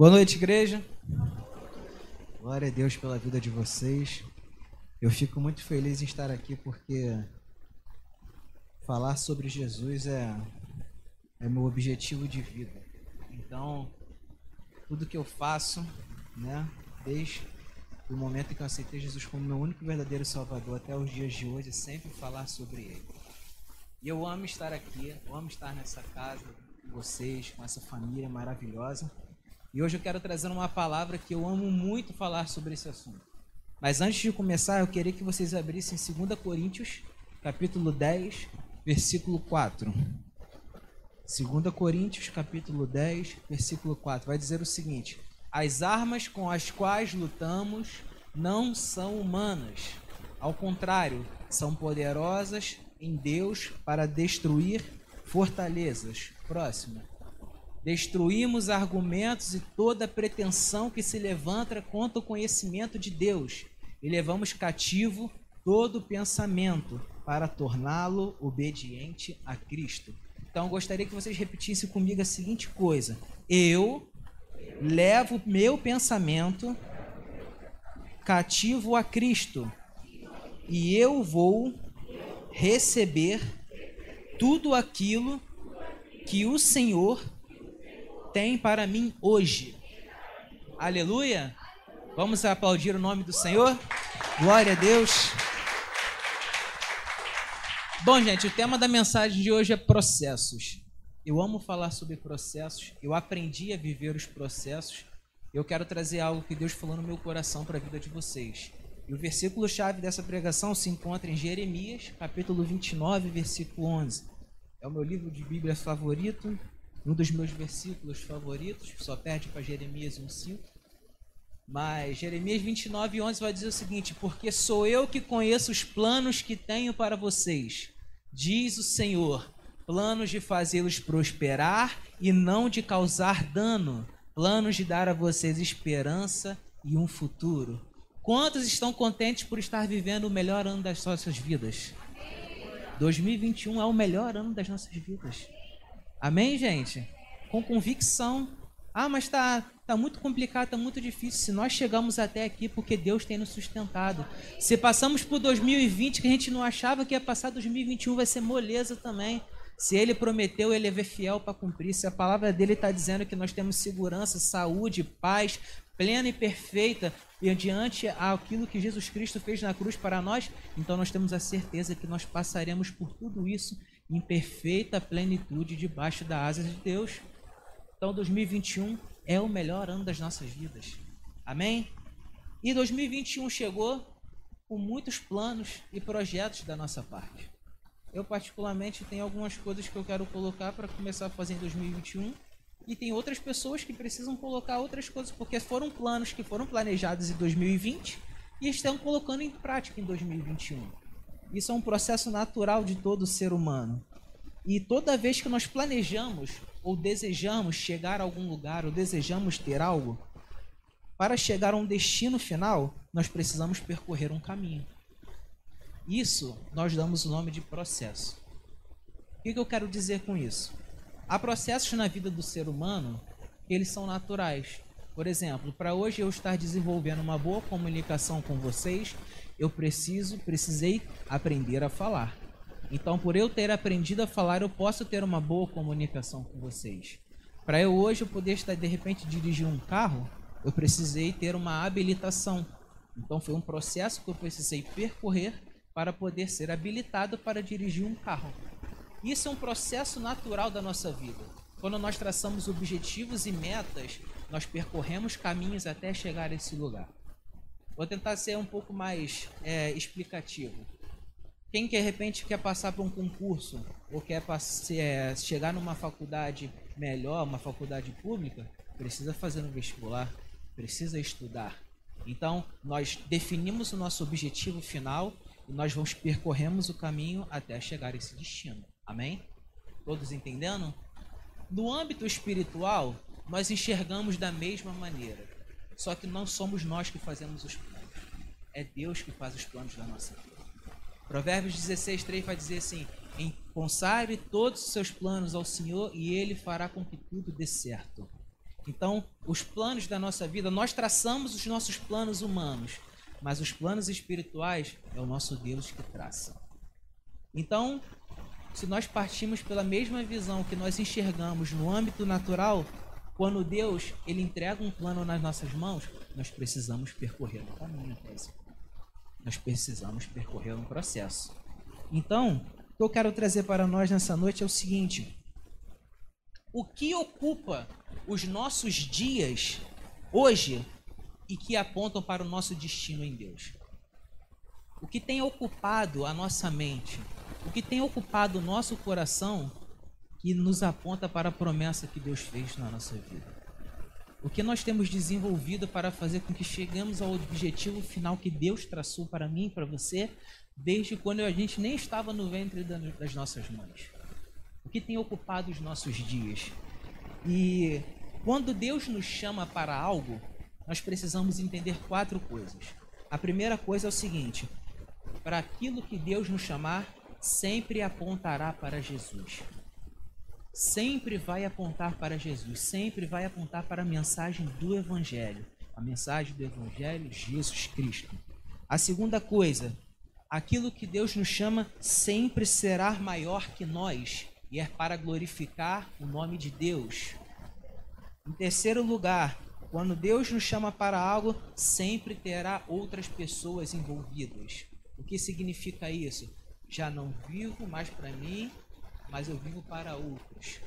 Boa noite, igreja. Glória a Deus pela vida de vocês. Eu fico muito feliz em estar aqui porque falar sobre Jesus é, é meu objetivo de vida. Então, tudo que eu faço, né, desde o momento em que eu aceitei Jesus como meu único verdadeiro Salvador até os dias de hoje, é sempre falar sobre Ele. E eu amo estar aqui, eu amo estar nessa casa com vocês, com essa família maravilhosa. E hoje eu quero trazer uma palavra que eu amo muito falar sobre esse assunto. Mas antes de começar, eu queria que vocês abrissem 2 Coríntios, capítulo 10, versículo 4. 2 Coríntios, capítulo 10, versículo 4. Vai dizer o seguinte: As armas com as quais lutamos não são humanas. Ao contrário, são poderosas em Deus para destruir fortalezas. Próximo. Destruímos argumentos e toda pretensão que se levanta contra o conhecimento de Deus. E levamos cativo todo pensamento para torná-lo obediente a Cristo. Então, gostaria que vocês repetissem comigo a seguinte coisa: Eu levo meu pensamento cativo a Cristo. E eu vou receber tudo aquilo que o Senhor tem para mim hoje. Aleluia! Vamos aplaudir o nome do Senhor? Glória a Deus! Bom, gente, o tema da mensagem de hoje é processos. Eu amo falar sobre processos, eu aprendi a viver os processos. Eu quero trazer algo que Deus falou no meu coração para a vida de vocês. E o versículo-chave dessa pregação se encontra em Jeremias, capítulo 29, versículo 11. É o meu livro de Bíblia favorito, um dos meus versículos favoritos, só perde para Jeremias 1,5. Mas Jeremias 29, 11 vai dizer o seguinte: Porque sou eu que conheço os planos que tenho para vocês, diz o Senhor, planos de fazê-los prosperar e não de causar dano, planos de dar a vocês esperança e um futuro. Quantos estão contentes por estar vivendo o melhor ano das nossas vidas? 2021 é o melhor ano das nossas vidas. Amém, gente? Com convicção. Ah, mas tá, tá muito complicado, tá muito difícil. Se nós chegamos até aqui porque Deus tem nos sustentado. Se passamos por 2020 que a gente não achava que ia passar 2021, vai ser moleza também. Se ele prometeu, ele é fiel para cumprir. Se a palavra dele está dizendo que nós temos segurança, saúde, paz plena e perfeita e diante aquilo que Jesus Cristo fez na cruz para nós, então nós temos a certeza que nós passaremos por tudo isso em perfeita plenitude debaixo da asa de Deus. Então 2021 é o melhor ano das nossas vidas. Amém? E 2021 chegou com muitos planos e projetos da nossa parte. Eu particularmente tenho algumas coisas que eu quero colocar para começar a fazer em 2021 e tem outras pessoas que precisam colocar outras coisas porque foram planos que foram planejados em 2020 e estão colocando em prática em 2021. Isso é um processo natural de todo ser humano. E toda vez que nós planejamos ou desejamos chegar a algum lugar ou desejamos ter algo, para chegar a um destino final, nós precisamos percorrer um caminho. Isso nós damos o nome de processo. O que eu quero dizer com isso? Há processos na vida do ser humano que eles são naturais. Por exemplo, para hoje eu estar desenvolvendo uma boa comunicação com vocês, eu preciso, precisei aprender a falar. Então, por eu ter aprendido a falar, eu posso ter uma boa comunicação com vocês. Para eu hoje eu poder estar de repente dirigir um carro, eu precisei ter uma habilitação. Então, foi um processo que eu precisei percorrer para poder ser habilitado para dirigir um carro. Isso é um processo natural da nossa vida. Quando nós traçamos objetivos e metas, nós percorremos caminhos até chegar a esse lugar. Vou tentar ser um pouco mais é, explicativo. Quem de repente quer passar por um concurso ou quer é, chegar numa faculdade melhor, uma faculdade pública, precisa fazer um vestibular, precisa estudar. Então, nós definimos o nosso objetivo final e nós vamos percorremos o caminho até chegar a esse destino. Amém? Todos entendendo? No âmbito espiritual, nós enxergamos da mesma maneira. Só que não somos nós que fazemos os. É Deus que faz os planos da nossa vida. Provérbios 16, 3 vai dizer assim: Consagre todos os seus planos ao Senhor e Ele fará com que tudo dê certo. Então, os planos da nossa vida, nós traçamos os nossos planos humanos, mas os planos espirituais é o nosso Deus que traça. Então, se nós partimos pela mesma visão que nós enxergamos no âmbito natural, quando Deus ele entrega um plano nas nossas mãos, nós precisamos percorrer um caminho até esse Nós precisamos percorrer um processo. Então, o que eu quero trazer para nós nessa noite é o seguinte: o que ocupa os nossos dias hoje e que apontam para o nosso destino em Deus? O que tem ocupado a nossa mente? O que tem ocupado o nosso coração que nos aponta para a promessa que Deus fez na nossa vida. O que nós temos desenvolvido para fazer com que cheguemos ao objetivo final que Deus traçou para mim e para você, desde quando a gente nem estava no ventre das nossas mães. O que tem ocupado os nossos dias. E quando Deus nos chama para algo, nós precisamos entender quatro coisas. A primeira coisa é o seguinte: para aquilo que Deus nos chamar, sempre apontará para Jesus sempre vai apontar para Jesus, sempre vai apontar para a mensagem do Evangelho, a mensagem do Evangelho Jesus Cristo. A segunda coisa, aquilo que Deus nos chama sempre será maior que nós e é para glorificar o nome de Deus. Em terceiro lugar, quando Deus nos chama para algo, sempre terá outras pessoas envolvidas. O que significa isso? Já não vivo mais para mim, mas eu vivo para outros.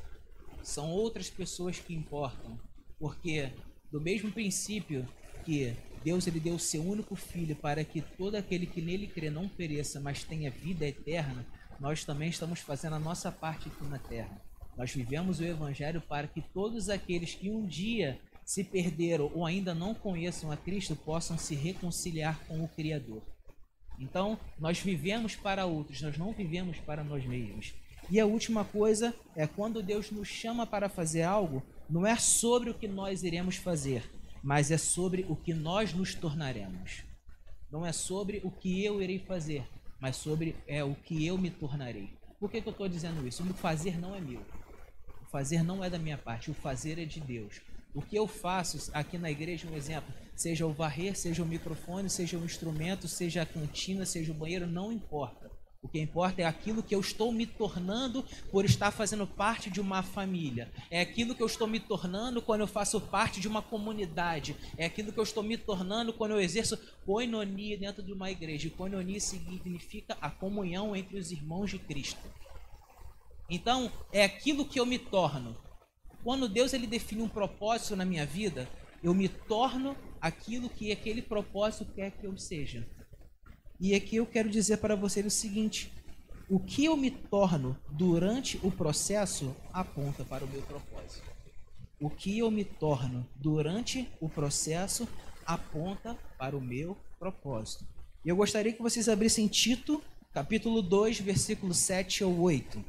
São outras pessoas que importam, porque do mesmo princípio que Deus ele deu o seu único filho para que todo aquele que nele crê não pereça, mas tenha vida eterna, nós também estamos fazendo a nossa parte aqui na terra. Nós vivemos o evangelho para que todos aqueles que um dia se perderam ou ainda não conheçam a Cristo possam se reconciliar com o Criador. Então, nós vivemos para outros, nós não vivemos para nós mesmos. E a última coisa é quando Deus nos chama para fazer algo, não é sobre o que nós iremos fazer, mas é sobre o que nós nos tornaremos. Não é sobre o que eu irei fazer, mas sobre é o que eu me tornarei. Por que, que eu estou dizendo isso? O fazer não é meu. O fazer não é da minha parte, o fazer é de Deus. O que eu faço aqui na igreja, um exemplo, seja o varrer, seja o microfone, seja o instrumento, seja a cantina, seja o banheiro, não importa. O que importa é aquilo que eu estou me tornando por estar fazendo parte de uma família. É aquilo que eu estou me tornando quando eu faço parte de uma comunidade. É aquilo que eu estou me tornando quando eu exerço koinonia dentro de uma igreja. E koinonia significa a comunhão entre os irmãos de Cristo. Então, é aquilo que eu me torno. Quando Deus ele define um propósito na minha vida, eu me torno aquilo que aquele propósito quer que eu seja. E aqui eu quero dizer para vocês o seguinte: o que eu me torno durante o processo aponta para o meu propósito. O que eu me torno durante o processo aponta para o meu propósito. E eu gostaria que vocês abrissem Tito, capítulo 2, versículo 7 ou 8.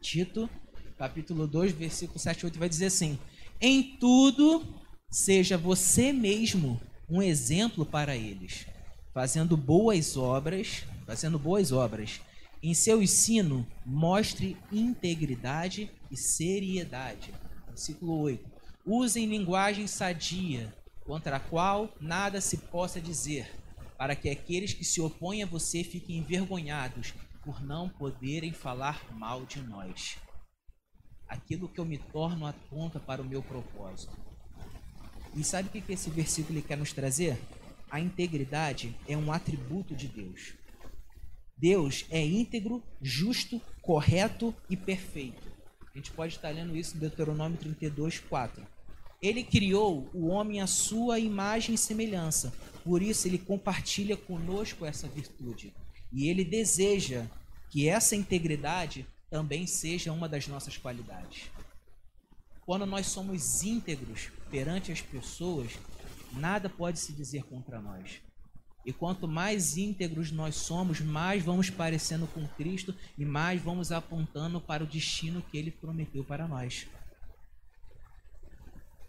Tito, capítulo 2, versículo 7 e 8 vai dizer assim: Em tudo seja você mesmo um exemplo para eles fazendo boas obras, fazendo boas obras. Em seu ensino, mostre integridade e seriedade. Versículo 8. Usem linguagem sadia, contra a qual nada se possa dizer, para que aqueles que se opõem a você fiquem envergonhados por não poderem falar mal de nós. Aquilo que eu me torno aponta para o meu propósito. E sabe o que esse versículo quer nos trazer? A integridade é um atributo de Deus. Deus é íntegro, justo, correto e perfeito. A gente pode estar lendo isso em Deuteronômio 32, 4. Ele criou o homem à sua imagem e semelhança. Por isso ele compartilha conosco essa virtude. E ele deseja que essa integridade também seja uma das nossas qualidades. Quando nós somos íntegros perante as pessoas, nada pode se dizer contra nós. E quanto mais íntegros nós somos, mais vamos parecendo com Cristo e mais vamos apontando para o destino que ele prometeu para nós.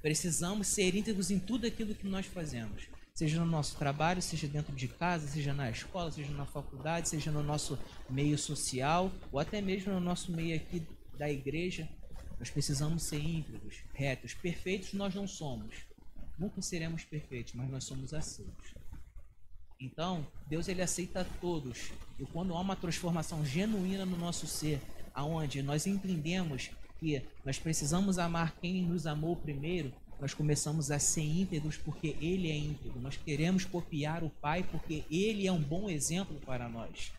Precisamos ser íntegros em tudo aquilo que nós fazemos, seja no nosso trabalho, seja dentro de casa, seja na escola, seja na faculdade, seja no nosso meio social ou até mesmo no nosso meio aqui da igreja. Nós precisamos ser íntegros, retos, perfeitos nós não somos. Nunca seremos perfeitos, mas nós somos aceitos. Então, Deus ele aceita todos. E quando há uma transformação genuína no nosso ser, aonde nós entendemos que nós precisamos amar quem nos amou primeiro, nós começamos a ser íntegros porque ele é íntegro. Nós queremos copiar o Pai porque ele é um bom exemplo para nós.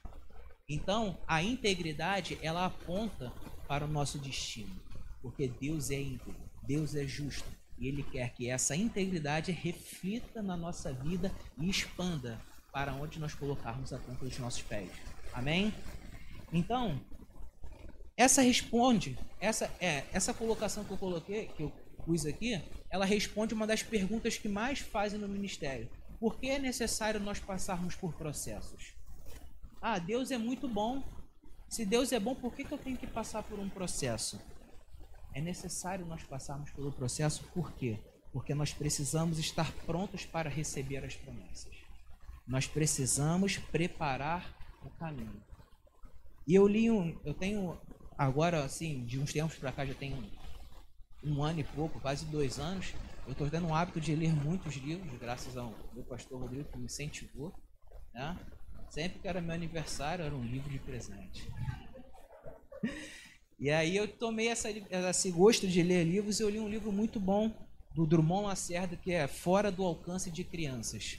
Então, a integridade, ela aponta para o nosso destino, porque Deus é íntegro, Deus é justo, e ele quer que essa integridade reflita na nossa vida e expanda para onde nós colocarmos a ponta dos nossos pés. Amém? Então, essa responde, essa é, essa colocação que eu coloquei, que eu pus aqui, ela responde uma das perguntas que mais fazem no ministério. Por que é necessário nós passarmos por processos? Ah, Deus é muito bom. Se Deus é bom, por que, que eu tenho que passar por um processo? É necessário nós passarmos pelo processo, por quê? Porque nós precisamos estar prontos para receber as promessas. Nós precisamos preparar o caminho. E eu li um, eu tenho agora assim, de uns tempos para cá já tem um, um, ano e pouco, quase dois anos, eu estou tendo um hábito de ler muitos livros, graças ao meu pastor Rodrigo que me incentivou, né? Sempre que era meu aniversário, era um livro de presente. E aí eu tomei essa, esse gosto de ler livros e eu li um livro muito bom do Drummond Lacerda que é Fora do Alcance de Crianças.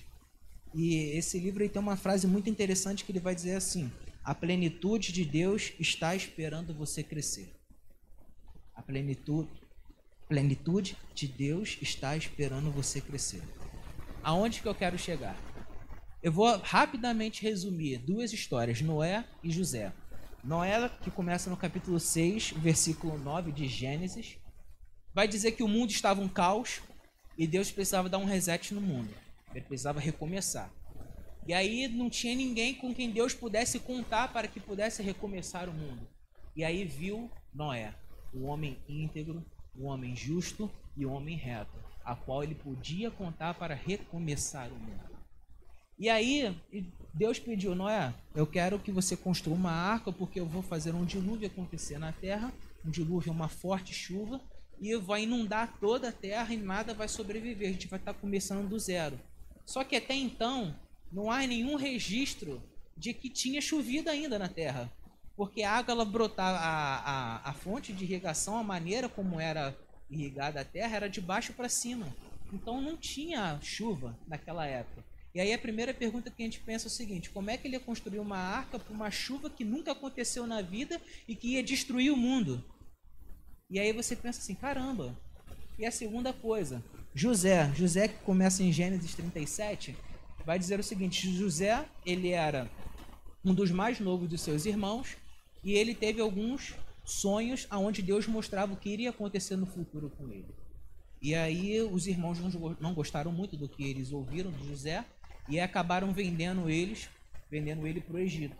E esse livro tem uma frase muito interessante que ele vai dizer assim: A plenitude de Deus está esperando você crescer. A plenitude, plenitude de Deus está esperando você crescer. Aonde que eu quero chegar? Eu vou rapidamente resumir duas histórias, Noé e José. Noé, que começa no capítulo 6, versículo 9 de Gênesis, vai dizer que o mundo estava um caos e Deus precisava dar um reset no mundo. Ele precisava recomeçar. E aí não tinha ninguém com quem Deus pudesse contar para que pudesse recomeçar o mundo. E aí viu Noé, o homem íntegro, o homem justo e o homem reto, a qual ele podia contar para recomeçar o mundo. E aí Deus pediu, Noé, eu quero que você construa uma arca, porque eu vou fazer um dilúvio acontecer na terra. Um dilúvio é uma forte chuva, e vai inundar toda a terra e nada vai sobreviver. A gente vai estar começando do zero. Só que até então, não há nenhum registro de que tinha chovido ainda na terra. Porque a água ela brotava, a, a, a fonte de irrigação, a maneira como era irrigada a terra, era de baixo para cima. Então não tinha chuva naquela época. E aí a primeira pergunta que a gente pensa é o seguinte: como é que ele ia construir uma arca para uma chuva que nunca aconteceu na vida e que ia destruir o mundo? E aí você pensa assim: caramba. E a segunda coisa, José, José que começa em Gênesis 37, vai dizer o seguinte: José, ele era um dos mais novos dos seus irmãos e ele teve alguns sonhos aonde Deus mostrava o que iria acontecer no futuro com ele. E aí os irmãos não gostaram muito do que eles ouviram de José e acabaram vendendo eles, vendendo ele para o Egito.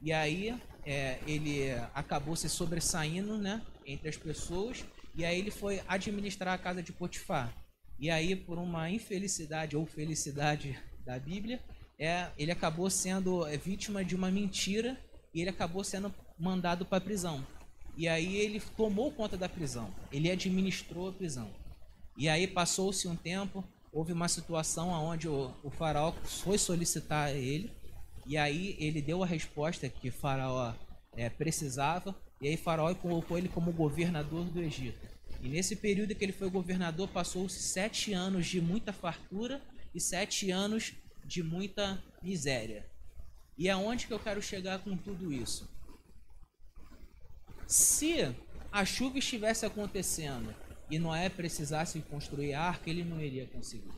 E aí é, ele acabou se sobressaindo, né, entre as pessoas. E aí ele foi administrar a casa de Potifar. E aí por uma infelicidade ou felicidade da Bíblia, é, ele acabou sendo é, vítima de uma mentira e ele acabou sendo mandado para a prisão. E aí ele tomou conta da prisão. Ele administrou a prisão. E aí passou-se um tempo, houve uma situação onde o, o faraó foi solicitar ele, e aí ele deu a resposta que o faraó é, precisava, e aí faraó colocou ele como governador do Egito. E nesse período que ele foi governador, passou-se sete anos de muita fartura e sete anos de muita miséria. E aonde que eu quero chegar com tudo isso? Se a chuva estivesse acontecendo e Noé precisasse construir a arca, ele não iria conseguir.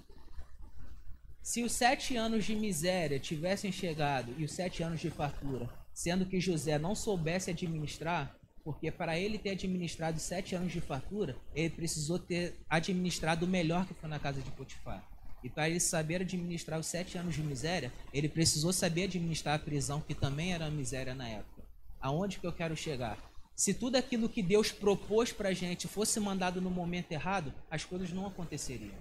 Se os sete anos de miséria tivessem chegado e os sete anos de fartura, sendo que José não soubesse administrar, porque para ele ter administrado sete anos de fartura, ele precisou ter administrado o melhor que foi na casa de Potifar. E para ele saber administrar os sete anos de miséria, ele precisou saber administrar a prisão, que também era miséria na época. Aonde que eu quero chegar? Se tudo aquilo que Deus propôs para a gente fosse mandado no momento errado, as coisas não aconteceriam.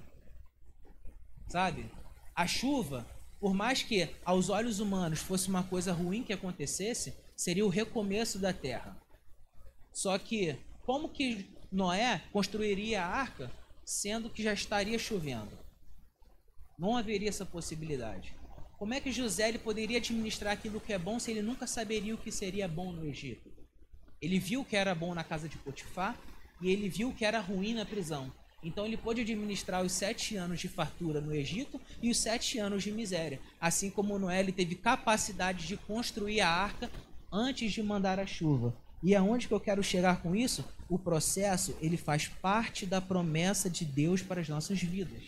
Sabe? A chuva, por mais que aos olhos humanos fosse uma coisa ruim que acontecesse, seria o recomeço da terra. Só que, como que Noé construiria a arca sendo que já estaria chovendo. Não haveria essa possibilidade. Como é que José ele poderia administrar aquilo que é bom se ele nunca saberia o que seria bom no Egito? Ele viu que era bom na casa de Potifar e ele viu que era ruim na prisão. Então ele pôde administrar os sete anos de fartura no Egito e os sete anos de miséria. Assim como Noé ele teve capacidade de construir a arca antes de mandar a chuva. E aonde que eu quero chegar com isso? O processo ele faz parte da promessa de Deus para as nossas vidas.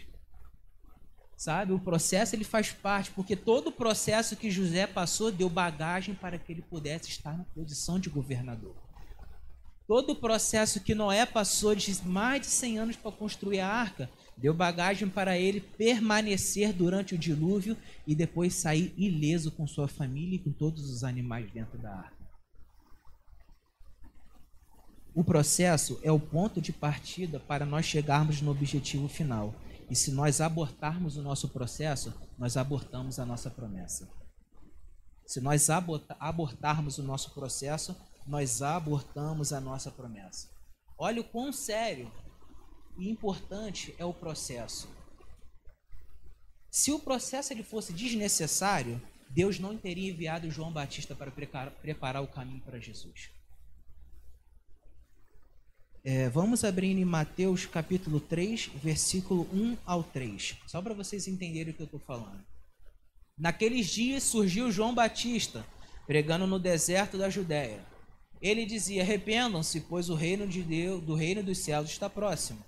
Sabe? O processo ele faz parte, porque todo o processo que José passou deu bagagem para que ele pudesse estar na posição de governador. Todo o processo que Noé passou de mais de 100 anos para construir a arca, deu bagagem para ele permanecer durante o dilúvio e depois sair ileso com sua família e com todos os animais dentro da arca. O processo é o ponto de partida para nós chegarmos no objetivo final. E se nós abortarmos o nosso processo, nós abortamos a nossa promessa. Se nós abortarmos o nosso processo, nós abortamos a nossa promessa. Olha o quão sério e importante é o processo. Se o processo ele fosse desnecessário, Deus não teria enviado João Batista para preparar o caminho para Jesus. É, vamos abrir em Mateus capítulo 3, versículo 1 ao 3, só para vocês entenderem o que eu estou falando. Naqueles dias surgiu João Batista, pregando no deserto da Judéia ele dizia: Arrependam-se, pois o reino de Deus, do reino dos céus está próximo.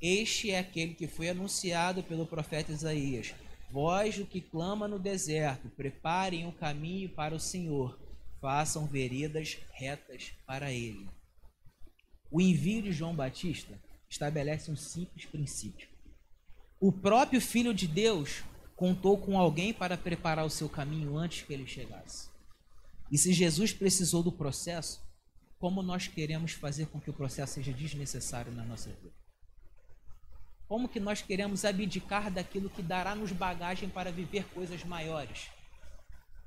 Este é aquele que foi anunciado pelo profeta Isaías. Vós, o que clama no deserto, preparem o caminho para o Senhor, façam veredas retas para ele. O envio de João Batista estabelece um simples princípio. O próprio Filho de Deus contou com alguém para preparar o seu caminho antes que ele chegasse. E se Jesus precisou do processo, como nós queremos fazer com que o processo seja desnecessário na nossa vida? Como que nós queremos abdicar daquilo que dará nos bagagem para viver coisas maiores?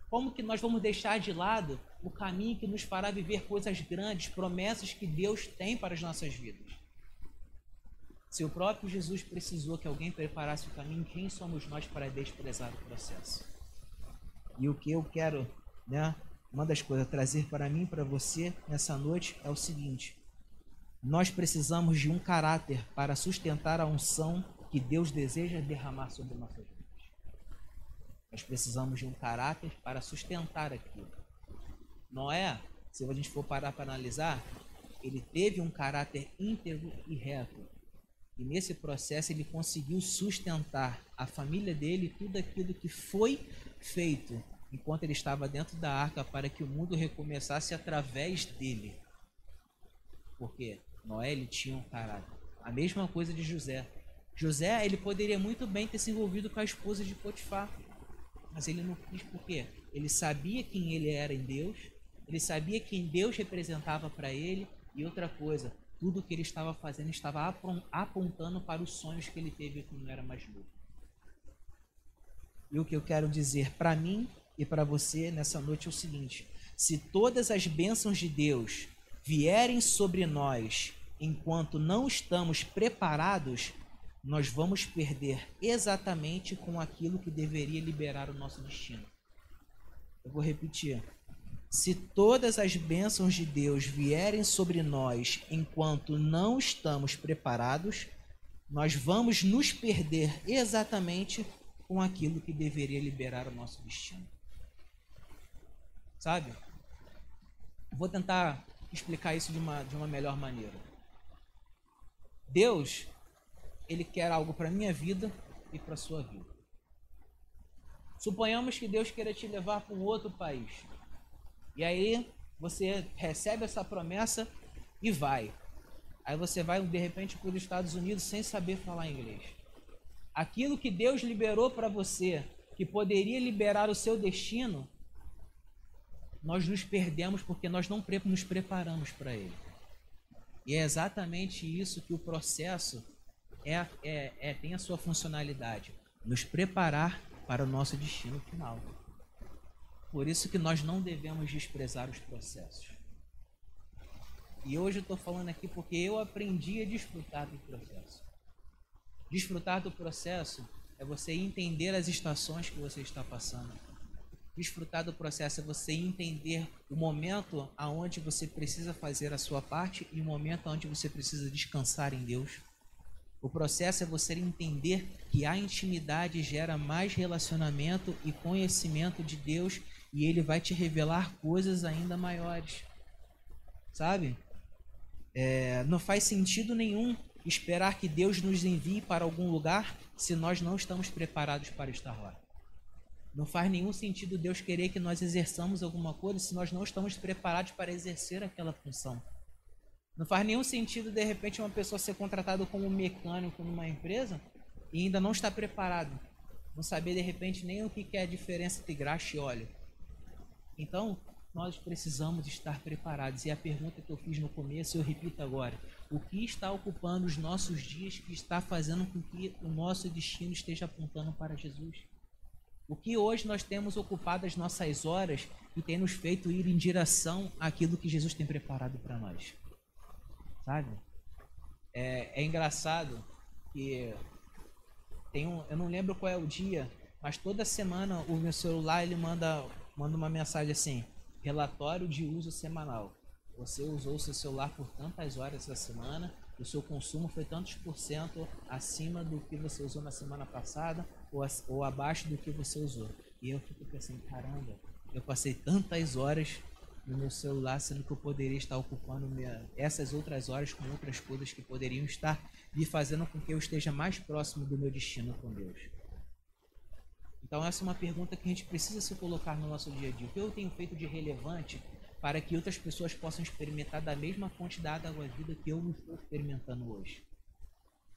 Como que nós vamos deixar de lado o caminho que nos fará viver coisas grandes, promessas que Deus tem para as nossas vidas? Se o próprio Jesus precisou que alguém preparasse o caminho, quem somos nós para desprezar o processo? E o que eu quero né, uma das coisas a trazer para mim, para você nessa noite é o seguinte: nós precisamos de um caráter para sustentar a unção que Deus deseja derramar sobre nossas vidas. Nós precisamos de um caráter para sustentar aquilo. Noé, se a gente for parar para analisar, ele teve um caráter íntegro e reto. E nesse processo ele conseguiu sustentar a família dele tudo aquilo que foi feito enquanto ele estava dentro da arca para que o mundo recomeçasse através dele. Porque Noé ele tinha um caráter. A mesma coisa de José. José ele poderia muito bem ter se envolvido com a esposa de Potifar, mas ele não quis porque ele sabia quem ele era em Deus, ele sabia quem Deus representava para ele e outra coisa, tudo que ele estava fazendo estava apontando para os sonhos que ele teve quando era mais novo. E o que eu quero dizer para mim e para você nessa noite é o seguinte: se todas as bênçãos de Deus vierem sobre nós enquanto não estamos preparados, nós vamos perder exatamente com aquilo que deveria liberar o nosso destino. Eu vou repetir. Se todas as bênçãos de Deus vierem sobre nós enquanto não estamos preparados, nós vamos nos perder exatamente com aquilo que deveria liberar o nosso destino. Sabe? Vou tentar explicar isso de uma, de uma melhor maneira. Deus, Ele quer algo para minha vida e para sua vida. Suponhamos que Deus queira te levar para um outro país. E aí você recebe essa promessa e vai. Aí você vai de repente para os Estados Unidos sem saber falar inglês. Aquilo que Deus liberou para você, que poderia liberar o seu destino, nós nos perdemos porque nós não nos preparamos para ele. E é exatamente isso que o processo é, é, é, tem a sua funcionalidade, nos preparar para o nosso destino final. Por isso que nós não devemos desprezar os processos. E hoje eu estou falando aqui porque eu aprendi a desfrutar do processo. Desfrutar do processo é você entender as estações que você está passando. Desfrutar do processo é você entender o momento aonde você precisa fazer a sua parte e o momento aonde você precisa descansar em Deus. O processo é você entender que a intimidade gera mais relacionamento e conhecimento de Deus e ele vai te revelar coisas ainda maiores. Sabe? É, não faz sentido nenhum esperar que Deus nos envie para algum lugar se nós não estamos preparados para estar lá. Não faz nenhum sentido Deus querer que nós exerçamos alguma coisa se nós não estamos preparados para exercer aquela função. Não faz nenhum sentido, de repente, uma pessoa ser contratada como mecânico numa empresa e ainda não estar preparado. Não saber, de repente, nem o que é a diferença entre graxa e óleo. Então, nós precisamos estar preparados. E a pergunta que eu fiz no começo, eu repito agora: o que está ocupando os nossos dias que está fazendo com que o nosso destino esteja apontando para Jesus? O que hoje nós temos ocupado as nossas horas e tem nos feito ir em direção àquilo que Jesus tem preparado para nós? sabe? É, é engraçado que tem um, eu não lembro qual é o dia, mas toda semana o meu celular ele manda, manda uma mensagem assim: relatório de uso semanal. Você usou seu celular por tantas horas essa semana, o seu consumo foi tantos por cento acima do que você usou na semana passada ou, ou abaixo do que você usou. E eu fico pensando, caramba, eu passei tantas horas no meu celular, sendo que eu poderia estar ocupando minha, essas outras horas com outras coisas que poderiam estar me fazendo com que eu esteja mais próximo do meu destino com Deus. Então essa é uma pergunta que a gente precisa se colocar no nosso dia a dia. O que eu tenho feito de relevante para que outras pessoas possam experimentar da mesma quantidade da vida que eu estou experimentando hoje?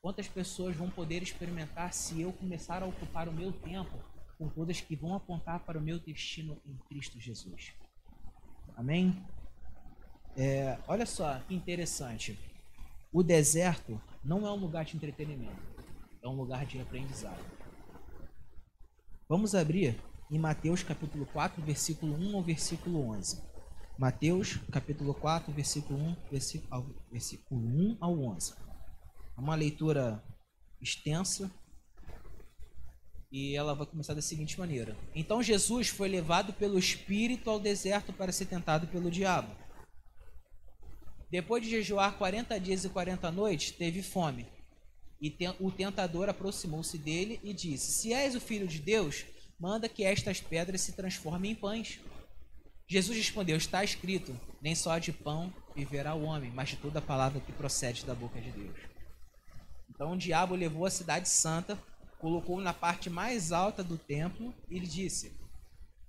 Quantas pessoas vão poder experimentar se eu começar a ocupar o meu tempo com coisas que vão apontar para o meu destino em Cristo Jesus? Amém? É, olha só que interessante. O deserto não é um lugar de entretenimento, é um lugar de aprendizado. Vamos abrir em Mateus capítulo 4, versículo 1 ao versículo 11. Mateus capítulo 4, versículo 1, versículo, versículo 1 ao 11. É uma leitura extensa, e ela vai começar da seguinte maneira: Então Jesus foi levado pelo Espírito ao deserto para ser tentado pelo diabo. Depois de jejuar 40 dias e 40 noites, teve fome. E o tentador aproximou-se dele e disse: Se és o filho de Deus, manda que estas pedras se transformem em pães. Jesus respondeu: Está escrito: Nem só de pão viverá o homem, mas de toda a palavra que procede da boca de Deus. Então o diabo levou a cidade santa colocou na parte mais alta do templo e lhe disse: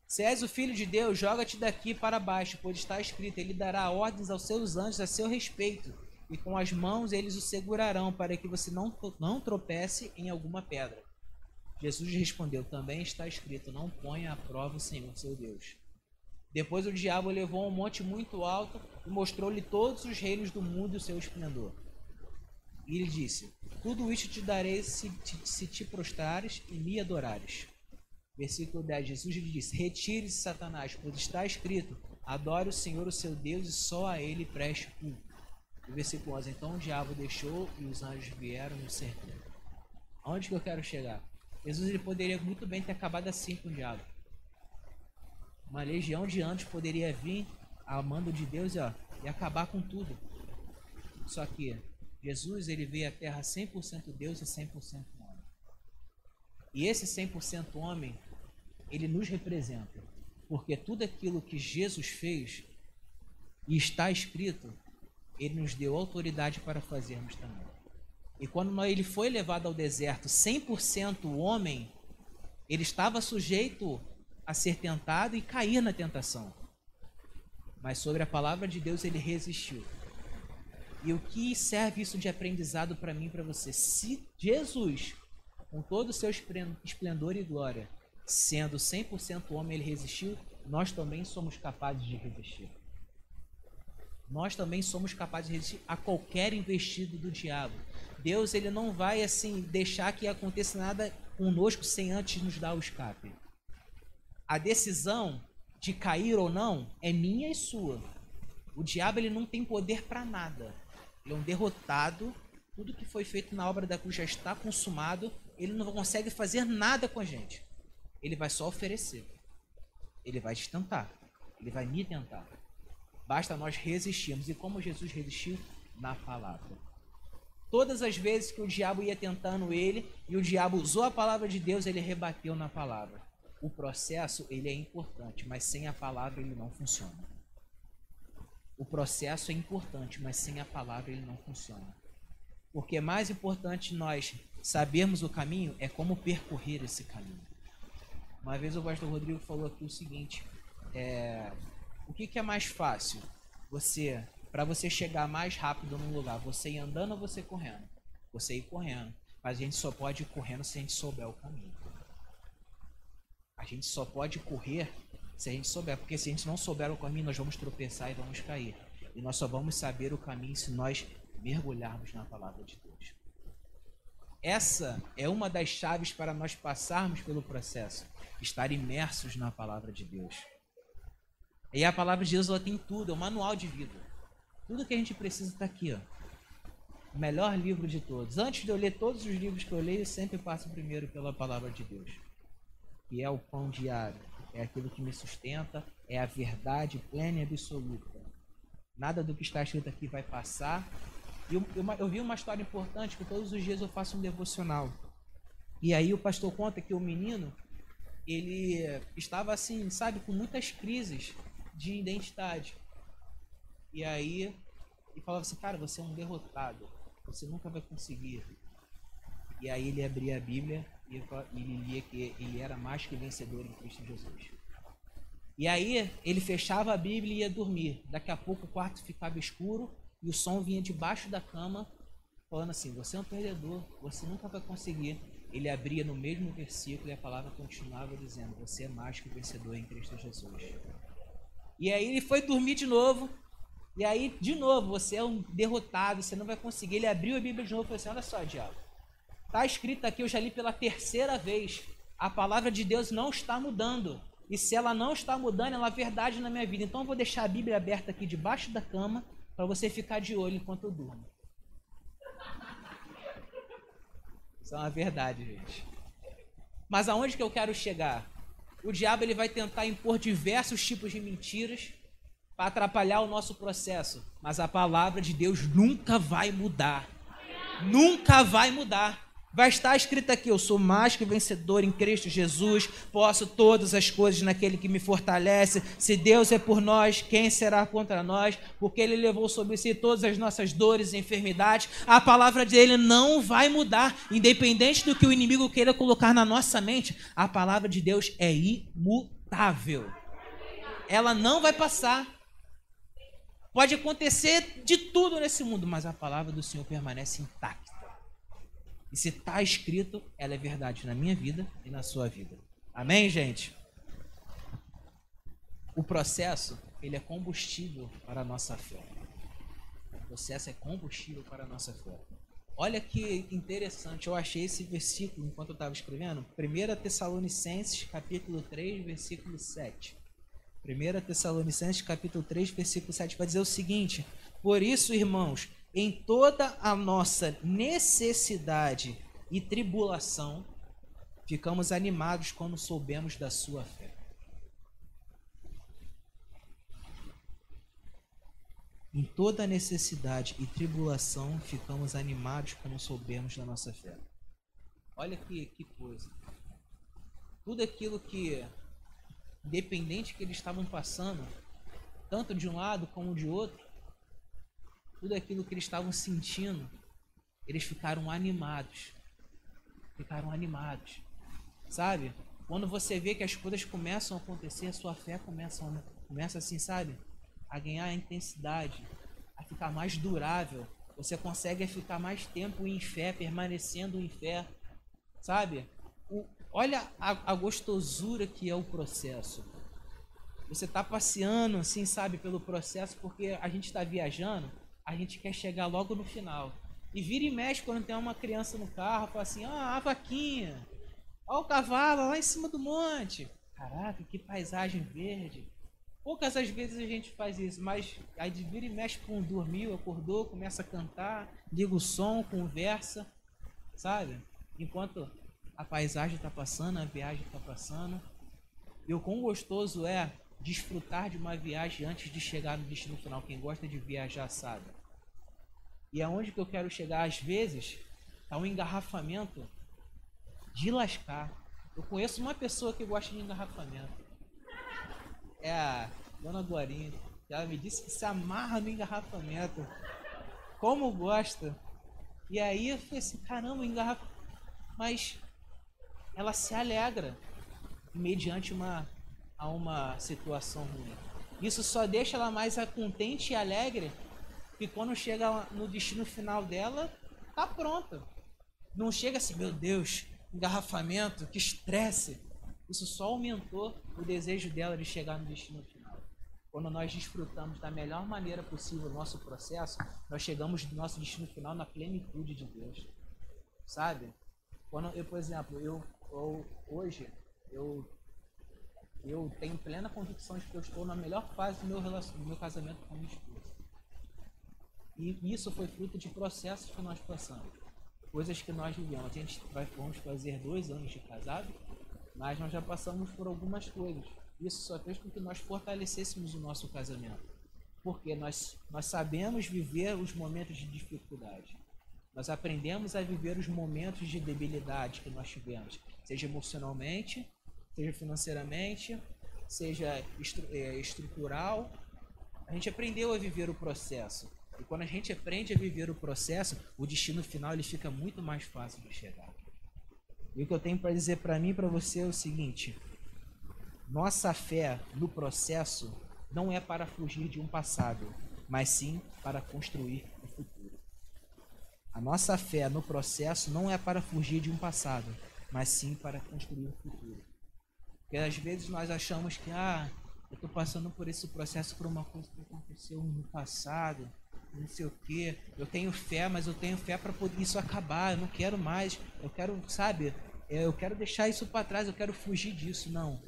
Se és o filho de Deus, joga-te daqui para baixo, pois está escrito: Ele dará ordens aos seus anjos a seu respeito, e com as mãos eles o segurarão, para que você não, não tropece em alguma pedra. Jesus respondeu: Também está escrito: Não ponha à prova o Senhor seu Deus. Depois o diabo levou a um monte muito alto e mostrou-lhe todos os reinos do mundo e o seu esplendor. E ele disse: Tudo isto te darei se te, se te prostrares e me adorares. Versículo 10: Jesus lhe disse: Retire-se, Satanás, pois está escrito: Adore o Senhor, o seu Deus, e só a ele preste culto. E versículo 11: Então o diabo deixou e os anjos vieram no cercar. Aonde que eu quero chegar? Jesus ele poderia muito bem ter acabado assim com o diabo. Uma legião de anjos poderia vir a mando de Deus ó, e acabar com tudo. Só que Jesus ele veio à Terra 100% Deus e 100% homem. E esse 100% homem, ele nos representa, porque tudo aquilo que Jesus fez e está escrito, ele nos deu autoridade para fazermos também. E quando ele foi levado ao deserto 100% homem, ele estava sujeito a ser tentado e cair na tentação. Mas sobre a palavra de Deus ele resistiu. E o que serve isso de aprendizado para mim para você? Se Jesus, com todo o seu esplendor e glória, sendo 100% homem, ele resistiu, nós também somos capazes de resistir. Nós também somos capazes de resistir a qualquer investido do diabo. Deus ele não vai assim deixar que aconteça nada conosco sem antes nos dar o escape. A decisão de cair ou não é minha e sua. O diabo ele não tem poder para nada. Ele é um derrotado. Tudo que foi feito na obra da cruz já está consumado. Ele não consegue fazer nada com a gente. Ele vai só oferecer. Ele vai te tentar. Ele vai me tentar. Basta nós resistirmos. E como Jesus resistiu? Na palavra. Todas as vezes que o diabo ia tentando ele e o diabo usou a palavra de Deus, ele rebateu na palavra. O processo ele é importante, mas sem a palavra ele não funciona. O processo é importante, mas sem a palavra ele não funciona. Porque é mais importante nós sabermos o caminho é como percorrer esse caminho. Uma vez o pastor Rodrigo falou aqui o seguinte: é, o que, que é mais fácil? Você, para você chegar mais rápido num lugar, você ir andando ou você correndo? Você ir correndo. Mas a gente só pode ir correndo se a gente souber o caminho. A gente só pode correr se a gente souber, porque se a gente não souber o caminho, nós vamos tropeçar e vamos cair. E nós só vamos saber o caminho se nós mergulharmos na palavra de Deus. Essa é uma das chaves para nós passarmos pelo processo, estar imersos na palavra de Deus. E a palavra de Deus ela tem tudo, é um manual de vida. Tudo que a gente precisa está aqui, ó. O melhor livro de todos. Antes de eu ler todos os livros que eu leio, eu sempre passo primeiro pela palavra de Deus. Que é o pão diário, é aquilo que me sustenta, é a verdade plena e absoluta. Nada do que está escrito aqui vai passar. Eu, eu, eu vi uma história importante que todos os dias eu faço um devocional. E aí o pastor conta que o menino, ele estava assim, sabe, com muitas crises de identidade. E aí ele falava assim, cara, você é um derrotado, você nunca vai conseguir. E aí ele abria a Bíblia e ele lia que ele era mais que vencedor em Cristo Jesus. E aí ele fechava a Bíblia e ia dormir. Daqui a pouco o quarto ficava escuro e o som vinha debaixo da cama, falando assim: Você é um perdedor, você nunca vai conseguir. Ele abria no mesmo versículo e a palavra continuava dizendo: Você é mais que vencedor em Cristo Jesus. E aí ele foi dormir de novo. E aí, de novo, você é um derrotado, você não vai conseguir. Ele abriu a Bíblia de novo e falou assim: Olha só, diabo. Está escrito aqui, eu já li pela terceira vez. A palavra de Deus não está mudando. E se ela não está mudando, ela é verdade na minha vida. Então eu vou deixar a Bíblia aberta aqui debaixo da cama para você ficar de olho enquanto eu durmo. Isso é uma verdade, gente. Mas aonde que eu quero chegar? o diabo ele vai tentar impor diversos tipos de mentiras para atrapalhar o nosso processo, mas a palavra de Deus nunca vai mudar. Nunca vai mudar. Vai estar escrito aqui: Eu sou mais que vencedor em Cristo Jesus, posso todas as coisas naquele que me fortalece. Se Deus é por nós, quem será contra nós? Porque Ele levou sobre si todas as nossas dores e enfermidades. A palavra dele não vai mudar, independente do que o inimigo queira colocar na nossa mente. A palavra de Deus é imutável, ela não vai passar. Pode acontecer de tudo nesse mundo, mas a palavra do Senhor permanece intacta. E se está escrito, ela é verdade na minha vida e na sua vida. Amém, gente? O processo, ele é combustível para a nossa fé. O processo é combustível para a nossa fé. Olha que interessante, eu achei esse versículo enquanto eu estava escrevendo. 1 Tessalonicenses, capítulo 3, versículo 7. 1 Tessalonicenses, capítulo 3, versículo 7, vai dizer o seguinte: Por isso, irmãos, em toda a nossa necessidade e tribulação, ficamos animados quando soubemos da sua fé. Em toda necessidade e tribulação, ficamos animados quando soubemos da nossa fé. Olha que, que coisa. Tudo aquilo que, independente que eles estavam passando, tanto de um lado como de outro, tudo aquilo que eles estavam sentindo, eles ficaram animados. Ficaram animados. Sabe? Quando você vê que as coisas começam a acontecer, a sua fé começa, começa assim, sabe? A ganhar intensidade, a ficar mais durável. Você consegue ficar mais tempo em fé, permanecendo em fé. Sabe? O, olha a, a gostosura que é o processo. Você está passeando, assim, sabe, pelo processo, porque a gente está viajando a gente quer chegar logo no final. E vira e mexe quando tem uma criança no carro, fala assim, ah, a vaquinha, ó o cavalo lá em cima do monte. Caraca, que paisagem verde. Poucas as vezes a gente faz isso, mas aí de vira e mexe com dormiu, acordou, começa a cantar, liga o som, conversa, sabe? Enquanto a paisagem está passando, a viagem está passando. E o quão gostoso é desfrutar de uma viagem antes de chegar no destino final. Quem gosta de viajar sabe. E aonde que eu quero chegar? Às vezes, tá um engarrafamento de lascar. Eu conheço uma pessoa que gosta de engarrafamento. É a dona Guarinha. Ela me disse que se amarra no engarrafamento. Como gosta. E aí eu falei assim, caramba, engarrafa. Mas ela se alegra mediante uma, a uma situação ruim. Isso só deixa ela mais contente e alegre que quando chega no destino final dela, tá pronta. Não chega assim, meu Deus, engarrafamento, que estresse. Isso só aumentou o desejo dela de chegar no destino final. Quando nós desfrutamos da melhor maneira possível o nosso processo, nós chegamos no nosso destino final na plenitude de Deus. Sabe? Quando eu, por exemplo, eu, eu hoje eu eu tenho plena convicção de que eu estou na melhor fase do meu, do meu casamento com minha esposa. E isso foi fruto de processos que nós passamos, coisas que nós vivemos. A gente vai, vamos fazer dois anos de casado, mas nós já passamos por algumas coisas. Isso só fez com que nós fortalecêssemos o nosso casamento, porque nós, nós sabemos viver os momentos de dificuldade. Nós aprendemos a viver os momentos de debilidade que nós tivemos, seja emocionalmente, seja financeiramente, seja estru é, estrutural. A gente aprendeu a viver o processo. E quando a gente aprende a viver o processo, o destino final ele fica muito mais fácil de chegar. E o que eu tenho para dizer para mim e para você é o seguinte: nossa fé no processo não é para fugir de um passado, mas sim para construir o futuro. A nossa fé no processo não é para fugir de um passado, mas sim para construir o futuro. Porque às vezes nós achamos que, ah, eu estou passando por esse processo por uma coisa que aconteceu no passado, não sei o que. Eu tenho fé, mas eu tenho fé para poder isso acabar. Eu não quero mais. Eu quero, sabe? É, eu quero deixar isso para trás. Eu quero fugir disso. Não.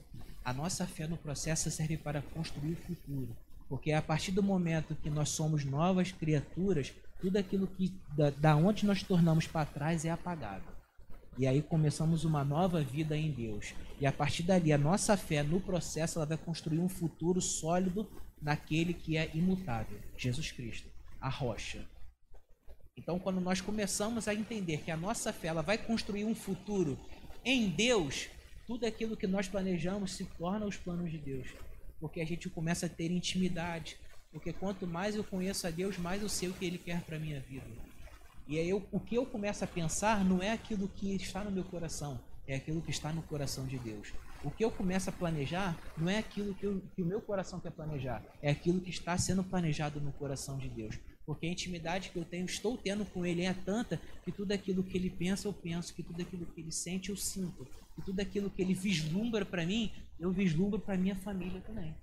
A nossa fé no processo serve para construir o futuro. Porque a partir do momento que nós somos novas criaturas, tudo aquilo que da, da onde nós tornamos para trás é apagado. E aí começamos uma nova vida em Deus. E a partir dali, a nossa fé no processo, ela vai construir um futuro sólido naquele que é imutável, Jesus Cristo, a rocha. Então, quando nós começamos a entender que a nossa fé ela vai construir um futuro em Deus, tudo aquilo que nós planejamos se torna os planos de Deus. Porque a gente começa a ter intimidade. Porque quanto mais eu conheço a Deus, mais eu sei o que Ele quer para minha vida. E aí eu, o que eu começo a pensar não é aquilo que está no meu coração, é aquilo que está no coração de Deus. O que eu começo a planejar não é aquilo que, eu, que o meu coração quer planejar, é aquilo que está sendo planejado no coração de Deus. Porque a intimidade que eu tenho, estou tendo com Ele é tanta que tudo aquilo que Ele pensa, eu penso, que tudo aquilo que Ele sente, eu sinto, que tudo aquilo que Ele vislumbra para mim, eu vislumbro para minha família também.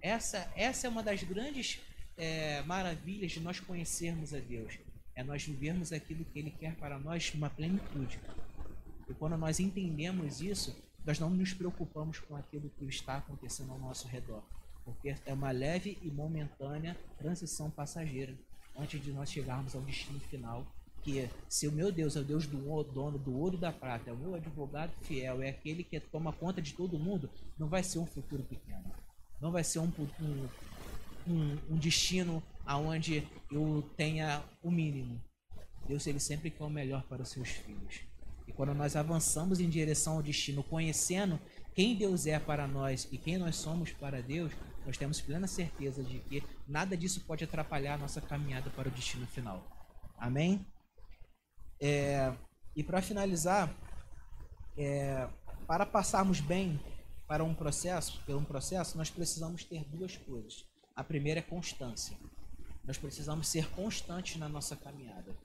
Essa, essa é uma das grandes é, maravilhas de nós conhecermos a Deus é nós vivermos aquilo que Ele quer para nós uma plenitude. E quando nós entendemos isso, nós não nos preocupamos com aquilo que está acontecendo ao nosso redor, porque é uma leve e momentânea transição passageira antes de nós chegarmos ao destino final. Que se o meu Deus é o Deus do dono do ouro e da prata, é o meu advogado fiel, é aquele que toma conta de todo mundo, não vai ser um futuro pequeno. Não vai ser um, um, um, um destino aonde eu tenha o mínimo. Deus ele sempre quer o melhor para os seus filhos. E quando nós avançamos em direção ao destino, conhecendo quem Deus é para nós e quem nós somos para Deus, nós temos plena certeza de que nada disso pode atrapalhar a nossa caminhada para o destino final. Amém? É, e para finalizar, é, para passarmos bem para um processo, por um processo, nós precisamos ter duas coisas. A primeira é constância. Nós precisamos ser constantes na nossa caminhada.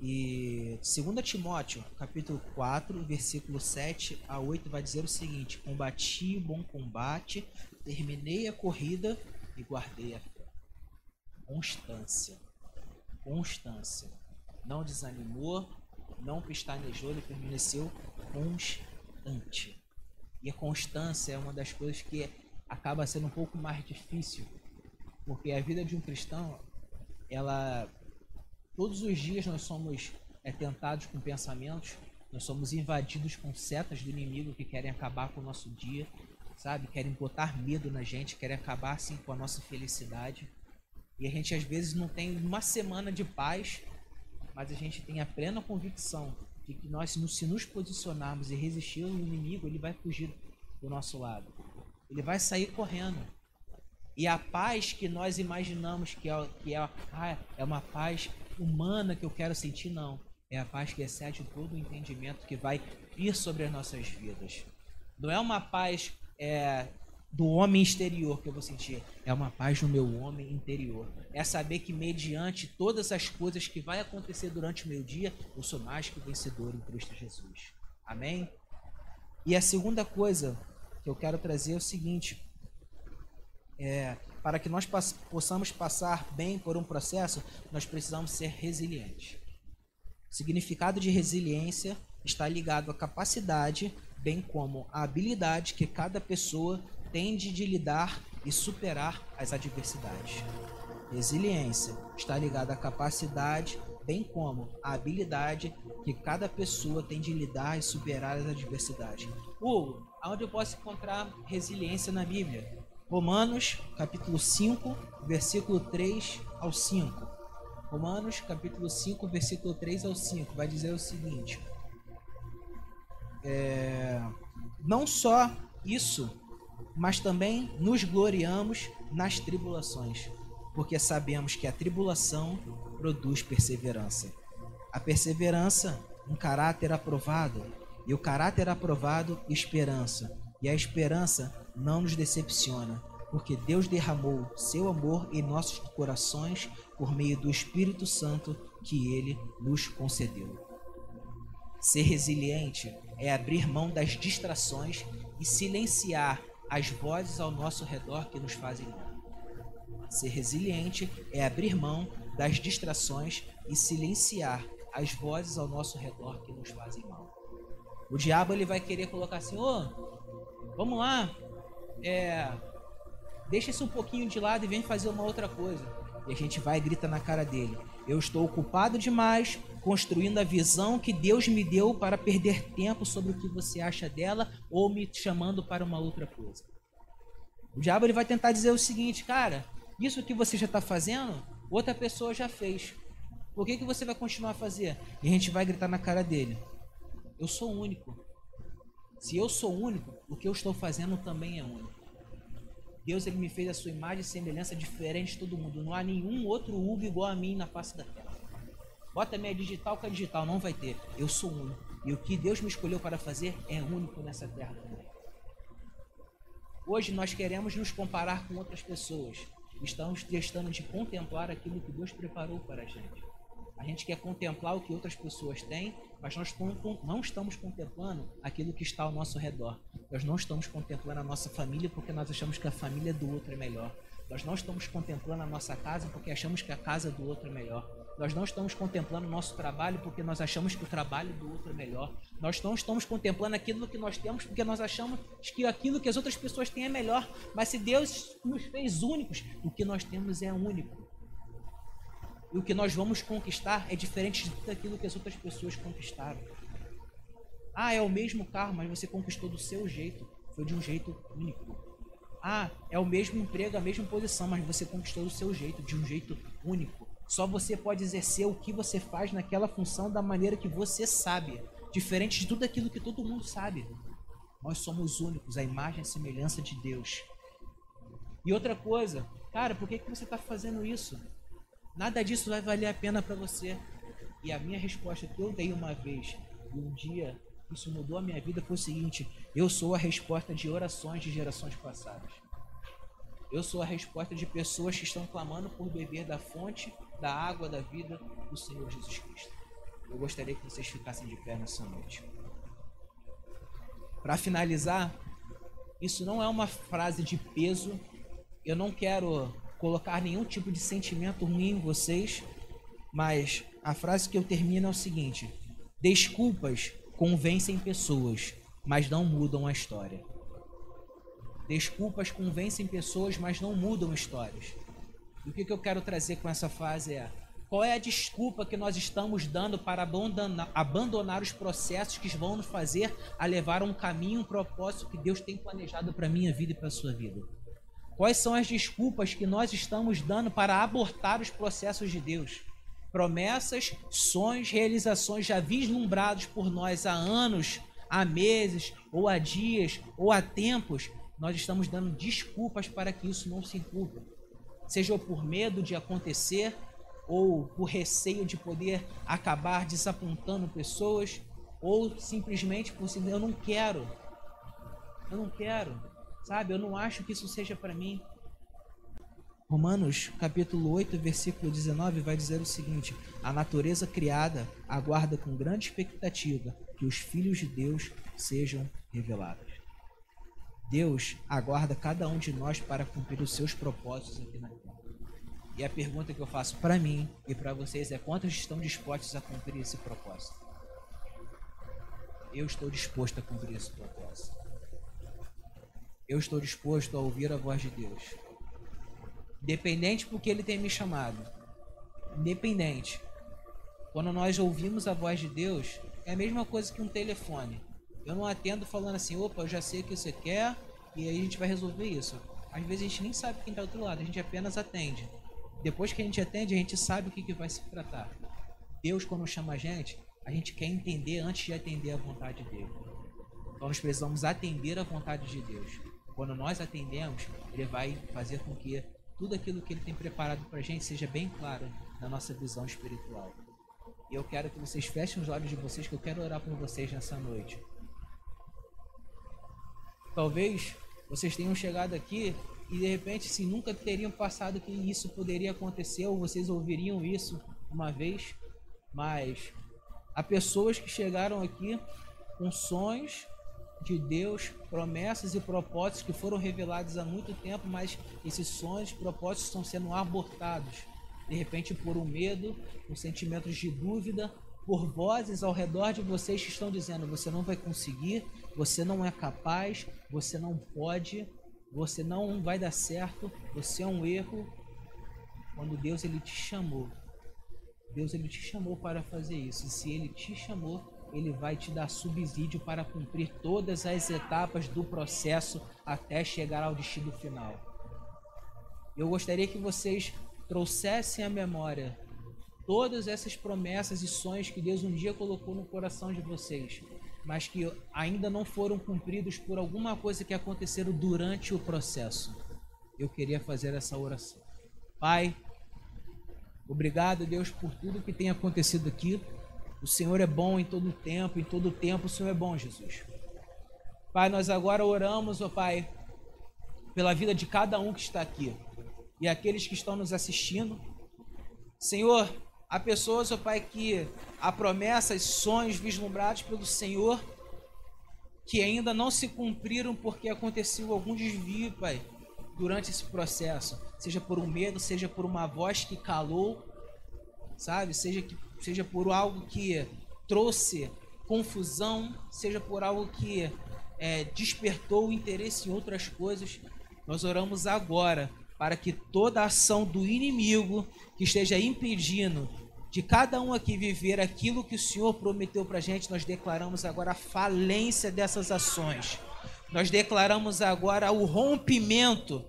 E 2 Timóteo, capítulo 4, versículo 7 a 8, vai dizer o seguinte: Combati o bom combate, terminei a corrida e guardei a fé. Constância. Constância. Não desanimou, não pestanejou, ele permaneceu constante. E a constância é uma das coisas que acaba sendo um pouco mais difícil, porque a vida de um cristão, ela todos os dias nós somos é, tentados com pensamentos, nós somos invadidos com setas do inimigo que querem acabar com o nosso dia, sabe? Querem botar medo na gente, querem acabar assim com a nossa felicidade. E a gente às vezes não tem uma semana de paz, mas a gente tem a plena convicção de que nós, se nos posicionarmos e resistir ao inimigo, ele vai fugir do nosso lado. Ele vai sair correndo. E a paz que nós imaginamos que é, que é, ah, é uma paz humana que eu quero sentir, não. É a paz que excede todo o entendimento que vai vir sobre as nossas vidas. Não é uma paz é, do homem exterior que eu vou sentir, é uma paz no meu homem interior. É saber que mediante todas as coisas que vai acontecer durante o meu dia, eu sou mais que vencedor em Cristo Jesus. Amém? E a segunda coisa que eu quero trazer é o seguinte: é, para que nós possamos passar bem por um processo, nós precisamos ser resilientes. O significado de resiliência está ligado à capacidade, bem como à habilidade que cada pessoa tende de lidar e superar as adversidades. Resiliência está ligada à capacidade, bem como à habilidade que cada pessoa tem de lidar e superar as adversidades. Hugo, aonde eu posso encontrar resiliência na Bíblia? Romanos, capítulo 5, versículo 3 ao 5. Romanos, capítulo 5, versículo 3 ao 5, vai dizer o seguinte: é, Não só isso, mas também nos gloriamos nas tribulações, porque sabemos que a tribulação produz perseverança. A perseverança, um caráter aprovado, e o caráter aprovado, esperança. E a esperança não nos decepciona, porque Deus derramou seu amor em nossos corações por meio do Espírito Santo que ele nos concedeu. Ser resiliente é abrir mão das distrações e silenciar as vozes ao nosso redor que nos fazem mal. Ser resiliente é abrir mão das distrações e silenciar as vozes ao nosso redor que nos fazem mal. O diabo ele vai querer colocar assim, ô, oh, vamos lá, é, deixa isso um pouquinho de lado e vem fazer uma outra coisa. E a gente vai e grita na cara dele: Eu estou ocupado demais construindo a visão que Deus me deu para perder tempo sobre o que você acha dela ou me chamando para uma outra coisa. O diabo ele vai tentar dizer o seguinte, cara, isso que você já está fazendo, outra pessoa já fez. Por que, que você vai continuar a fazer? E a gente vai gritar na cara dele: Eu sou único. Se eu sou único, o que eu estou fazendo também é único. Deus ele me fez a sua imagem e semelhança diferente de todo mundo. Não há nenhum outro Hugo igual a mim na face da terra. Bota minha digital que é digital, não vai ter. Eu sou único. E o que Deus me escolheu para fazer é único nessa terra também. Hoje nós queremos nos comparar com outras pessoas. Estamos testando de contemplar aquilo que Deus preparou para a gente. A gente quer contemplar o que outras pessoas têm, mas nós não estamos contemplando aquilo que está ao nosso redor. Nós não estamos contemplando a nossa família porque nós achamos que a família do outro é melhor. Nós não estamos contemplando a nossa casa porque achamos que a casa do outro é melhor. Nós não estamos contemplando o nosso trabalho porque nós achamos que o trabalho do outro é melhor. Nós não estamos contemplando aquilo que nós temos porque nós achamos que aquilo que as outras pessoas têm é melhor. Mas se Deus nos fez únicos, o que nós temos é único. E o que nós vamos conquistar é diferente de tudo aquilo que as outras pessoas conquistaram. Ah, é o mesmo carro, mas você conquistou do seu jeito. Foi de um jeito único. Ah, é o mesmo emprego, a mesma posição, mas você conquistou do seu jeito, de um jeito único. Só você pode exercer o que você faz naquela função da maneira que você sabe, diferente de tudo aquilo que todo mundo sabe. Nós somos únicos, a imagem e semelhança de Deus. E outra coisa, cara, por que, que você está fazendo isso? Nada disso vai valer a pena para você. E a minha resposta que eu dei uma vez, e um dia isso mudou a minha vida, foi o seguinte: eu sou a resposta de orações de gerações passadas. Eu sou a resposta de pessoas que estão clamando por beber da fonte da água da vida do Senhor Jesus Cristo. Eu gostaria que vocês ficassem de pé nessa noite. Para finalizar, isso não é uma frase de peso. Eu não quero colocar nenhum tipo de sentimento ruim em vocês, mas a frase que eu termino é o seguinte: Desculpas convencem pessoas, mas não mudam a história. Desculpas convencem pessoas, mas não mudam histórias. E o que, que eu quero trazer com essa fase é: qual é a desculpa que nós estamos dando para abandonar, abandonar os processos que vão nos fazer a levar a um caminho, um propósito que Deus tem planejado para a minha vida e para a sua vida? Quais são as desculpas que nós estamos dando para abortar os processos de Deus? Promessas, sonhos, realizações já vislumbrados por nós há anos, há meses, ou há dias, ou há tempos, nós estamos dando desculpas para que isso não se cumpra. Seja por medo de acontecer, ou por receio de poder acabar desapontando pessoas, ou simplesmente por eu não quero, eu não quero, sabe? Eu não acho que isso seja para mim. Romanos capítulo 8, versículo 19 vai dizer o seguinte: A natureza criada aguarda com grande expectativa que os filhos de Deus sejam revelados. Deus aguarda cada um de nós para cumprir os seus propósitos aqui na terra. E a pergunta que eu faço para mim e para vocês é: quantos estão dispostos a cumprir esse propósito? Eu estou disposto a cumprir esse propósito. Eu estou disposto a ouvir a voz de Deus. Independente porque Ele tem me chamado. Independente. Quando nós ouvimos a voz de Deus, é a mesma coisa que um telefone. Eu não atendo falando assim, opa, eu já sei o que você quer e aí a gente vai resolver isso. Às vezes a gente nem sabe quem está do outro lado, a gente apenas atende. Depois que a gente atende, a gente sabe o que, que vai se tratar. Deus, quando chama a gente, a gente quer entender antes de atender a vontade dele. Então nós precisamos atender a vontade de Deus. Quando nós atendemos, ele vai fazer com que tudo aquilo que ele tem preparado para a gente seja bem claro na nossa visão espiritual. E eu quero que vocês fechem os olhos de vocês, que eu quero orar por vocês nessa noite. Talvez vocês tenham chegado aqui e de repente se nunca teriam passado que isso poderia acontecer ou vocês ouviriam isso uma vez, mas há pessoas que chegaram aqui com sonhos de Deus, promessas e propósitos que foram revelados há muito tempo, mas esses sonhos, propósitos estão sendo abortados. De repente por um medo, por sentimentos de dúvida, por vozes ao redor de vocês que estão dizendo: você não vai conseguir, você não é capaz, você não pode, você não vai dar certo, você é um erro. Quando Deus ele te chamou, Deus ele te chamou para fazer isso. E se ele te chamou, ele vai te dar subsídio para cumprir todas as etapas do processo até chegar ao destino final. Eu gostaria que vocês trouxessem à memória todas essas promessas e sonhos que Deus um dia colocou no coração de vocês mas que ainda não foram cumpridos por alguma coisa que aconteceram durante o processo. Eu queria fazer essa oração. Pai, obrigado, Deus, por tudo que tem acontecido aqui. O Senhor é bom em todo tempo, em todo tempo o Senhor é bom, Jesus. Pai, nós agora oramos, ó Pai, pela vida de cada um que está aqui e aqueles que estão nos assistindo. Senhor, Há pessoas, ó Pai, que há promessas, sonhos vislumbrados pelo Senhor que ainda não se cumpriram porque aconteceu algum desvio, Pai, durante esse processo. Seja por um medo, seja por uma voz que calou, sabe? Seja, que, seja por algo que trouxe confusão, seja por algo que é, despertou o interesse em outras coisas. Nós oramos agora para que toda ação do inimigo que esteja impedindo de cada um aqui viver aquilo que o Senhor prometeu para a gente, nós declaramos agora a falência dessas ações. Nós declaramos agora o rompimento.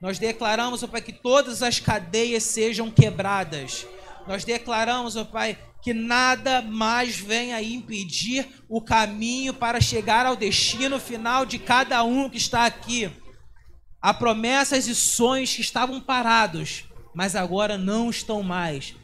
Nós declaramos, Pai, que todas as cadeias sejam quebradas. Nós declaramos, ó Pai, que nada mais venha impedir o caminho para chegar ao destino final de cada um que está aqui. Há promessas e sonhos que estavam parados, mas agora não estão mais.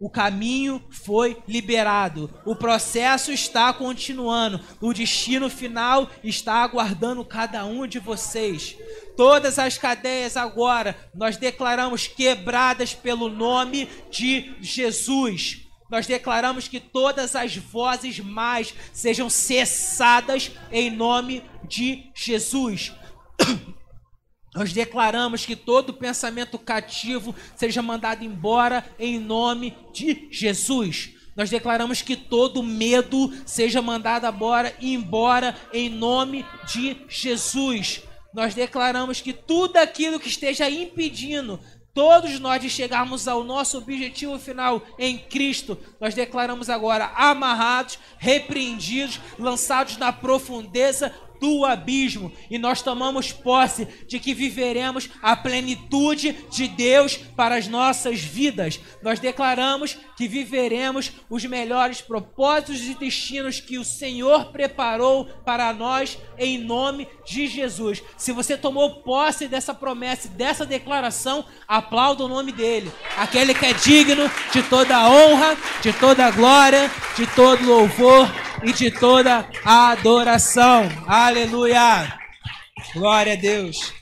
O caminho foi liberado. O processo está continuando. O destino final está aguardando cada um de vocês. Todas as cadeias agora nós declaramos quebradas pelo nome de Jesus. Nós declaramos que todas as vozes mais sejam cessadas em nome de Jesus. Nós declaramos que todo pensamento cativo seja mandado embora em nome de Jesus. Nós declaramos que todo medo seja mandado embora, embora em nome de Jesus. Nós declaramos que tudo aquilo que esteja impedindo todos nós de chegarmos ao nosso objetivo final em Cristo, nós declaramos agora amarrados, repreendidos, lançados na profundeza do abismo e nós tomamos posse de que viveremos a plenitude de Deus para as nossas vidas. Nós declaramos que viveremos os melhores propósitos e destinos que o Senhor preparou para nós em nome de Jesus. Se você tomou posse dessa promessa dessa declaração, aplauda o nome dele, aquele que é digno de toda honra, de toda glória, de todo louvor e de toda a adoração. Aleluia! Glória a Deus.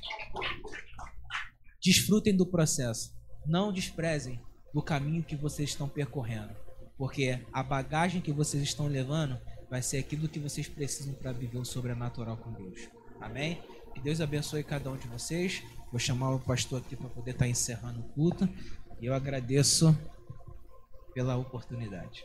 Desfrutem do processo. Não desprezem o caminho que vocês estão percorrendo, porque a bagagem que vocês estão levando vai ser aquilo que vocês precisam para viver o sobrenatural com Deus. Amém? Que Deus abençoe cada um de vocês. Vou chamar o pastor aqui para poder estar tá encerrando o culto. E eu agradeço pela oportunidade.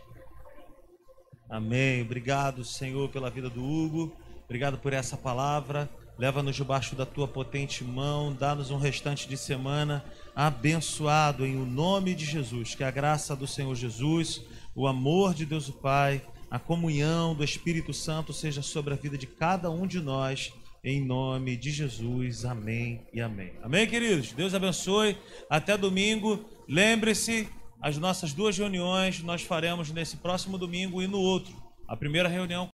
Amém. Obrigado, Senhor, pela vida do Hugo. Obrigado por essa palavra. Leva-nos debaixo da tua potente mão. Dá-nos um restante de semana abençoado em o nome de Jesus. Que a graça do Senhor Jesus, o amor de Deus o Pai, a comunhão do Espírito Santo seja sobre a vida de cada um de nós. Em nome de Jesus. Amém e amém. Amém, queridos? Deus abençoe. Até domingo. Lembre-se as nossas duas reuniões nós faremos nesse próximo domingo e no outro. A primeira reunião